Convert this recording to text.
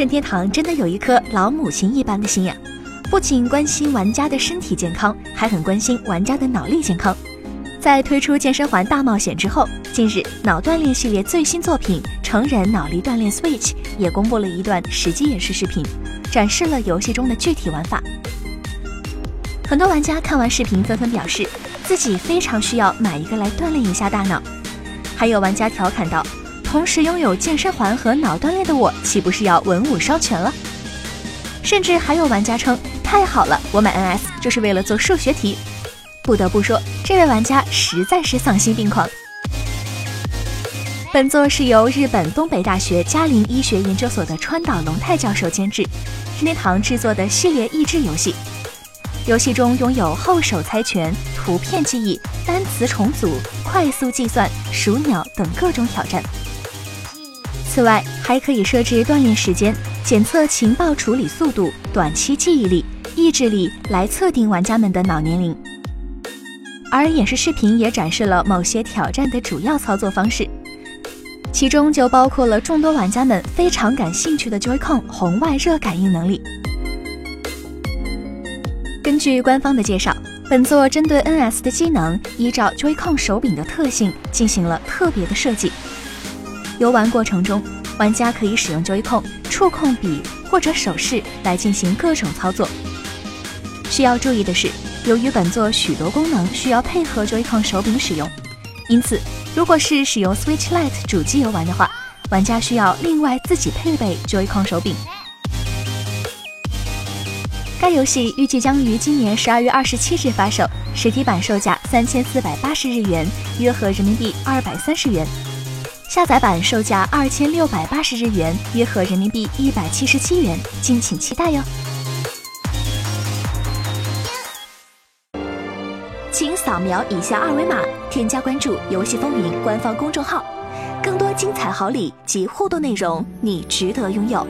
任天堂真的有一颗老母亲一般的心呀，不仅关心玩家的身体健康，还很关心玩家的脑力健康。在推出健身环大冒险之后，近日脑锻炼系列最新作品《成人脑力锻炼 Switch》也公布了一段实际演示视频，展示了游戏中的具体玩法。很多玩家看完视频纷纷表示，自己非常需要买一个来锻炼一下大脑。还有玩家调侃道：“同时拥有健身环和脑锻炼的我，岂不是要文武双全了？”甚至还有玩家称：“太好了，我买 NS 就是为了做数学题。”不得不说，这位玩家实在是丧心病狂。本作是由日本东北大学嘉林医学研究所的川岛龙太教授监制，任天堂制作的系列益智游戏。游戏中拥有后手猜拳、图片记忆、单词重组、快速计算、数鸟等各种挑战。此外，还可以设置锻炼时间、检测情报处理速度、短期记忆力、意志力来测定玩家们的脑年龄。而演示视频也展示了某些挑战的主要操作方式，其中就包括了众多玩家们非常感兴趣的 Joy-Con 红外热感应能力。根据官方的介绍，本作针对 NS 的机能，依照 Joy-Con 手柄的特性进行了特别的设计。游玩过程中，玩家可以使用 Joy-Con 触控笔或者手势来进行各种操作。需要注意的是。由于本作许多功能需要配合 Joy-Con 手柄使用，因此如果是使用 Switch Lite 主机游玩的话，玩家需要另外自己配备 Joy-Con 手柄。该游戏预计将于今年十二月二十七日发售，实体版售价三千四百八十日元，约合人民币二百三十元；下载版售价二千六百八十日元，约合人民币一百七十七元，敬请期待哟。请扫描以下二维码，添加关注“游戏风云”官方公众号，更多精彩好礼及互动内容，你值得拥有。